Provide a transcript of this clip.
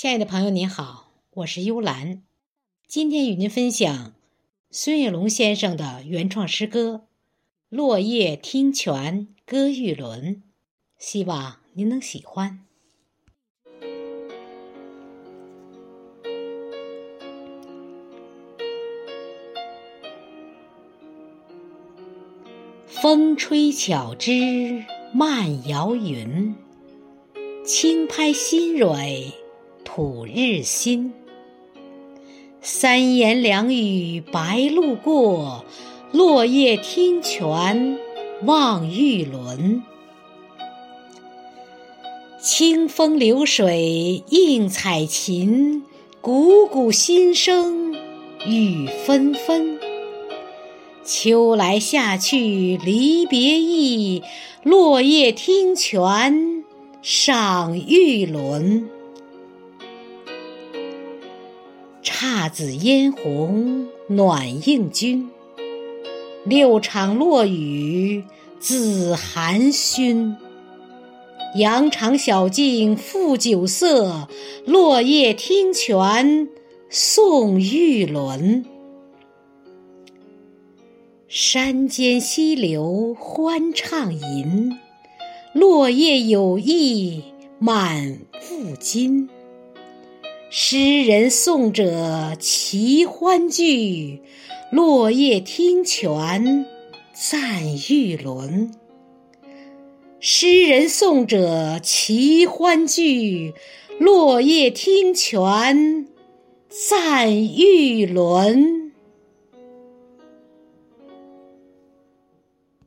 亲爱的朋友，您好，我是幽兰。今天与您分享孙月龙先生的原创诗歌《落叶听泉歌玉轮》，希望您能喜欢。风吹巧枝漫摇云，轻拍新蕊。吐日新，三言两语白鹭过，落叶听泉望玉轮。清风流水映彩琴，汩汩心声雨纷纷。秋来夏去离别意，落叶听泉赏玉轮。姹紫嫣红暖映君，六场落雨自含熏。羊肠小径赋酒色，落叶听泉送玉轮。山间溪流欢畅吟，落叶有意满腹经。诗人送者齐欢聚，落叶听泉赞玉轮。诗人送者齐欢聚，落叶听泉赞玉轮。